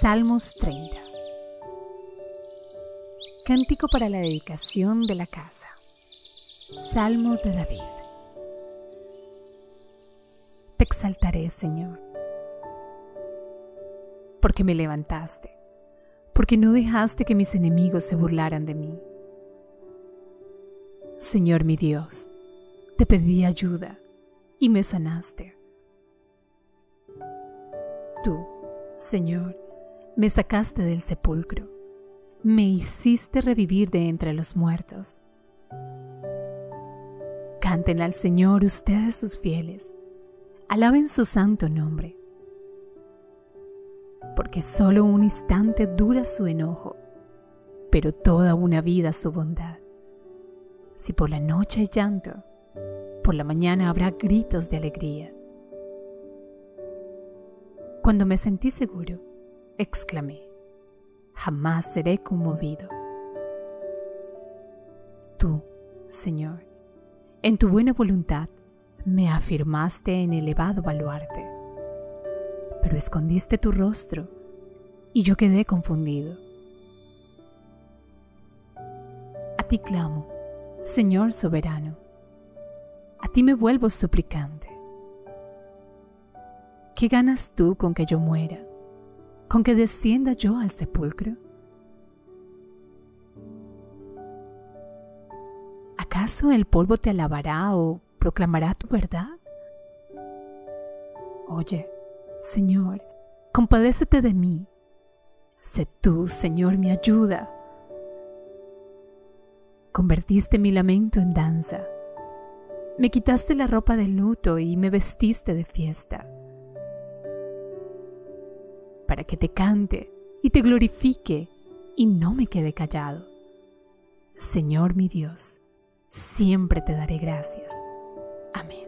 Salmos 30. Cántico para la dedicación de la casa. Salmo de David. Te exaltaré, Señor, porque me levantaste, porque no dejaste que mis enemigos se burlaran de mí. Señor mi Dios, te pedí ayuda y me sanaste. Tú, Señor, me sacaste del sepulcro, me hiciste revivir de entre los muertos. Canten al Señor ustedes sus fieles, alaben su santo nombre, porque solo un instante dura su enojo, pero toda una vida su bondad. Si por la noche hay llanto, por la mañana habrá gritos de alegría. Cuando me sentí seguro, exclamé, jamás seré conmovido. Tú, Señor, en tu buena voluntad me afirmaste en elevado baluarte, pero escondiste tu rostro y yo quedé confundido. A ti clamo, Señor soberano, a ti me vuelvo suplicante. ¿Qué ganas tú con que yo muera? Con que descienda yo al sepulcro? ¿Acaso el polvo te alabará o proclamará tu verdad? Oye, Señor, compadécete de mí. Sé tú, Señor, mi ayuda. Convertiste mi lamento en danza. Me quitaste la ropa de luto y me vestiste de fiesta para que te cante y te glorifique y no me quede callado. Señor mi Dios, siempre te daré gracias. Amén.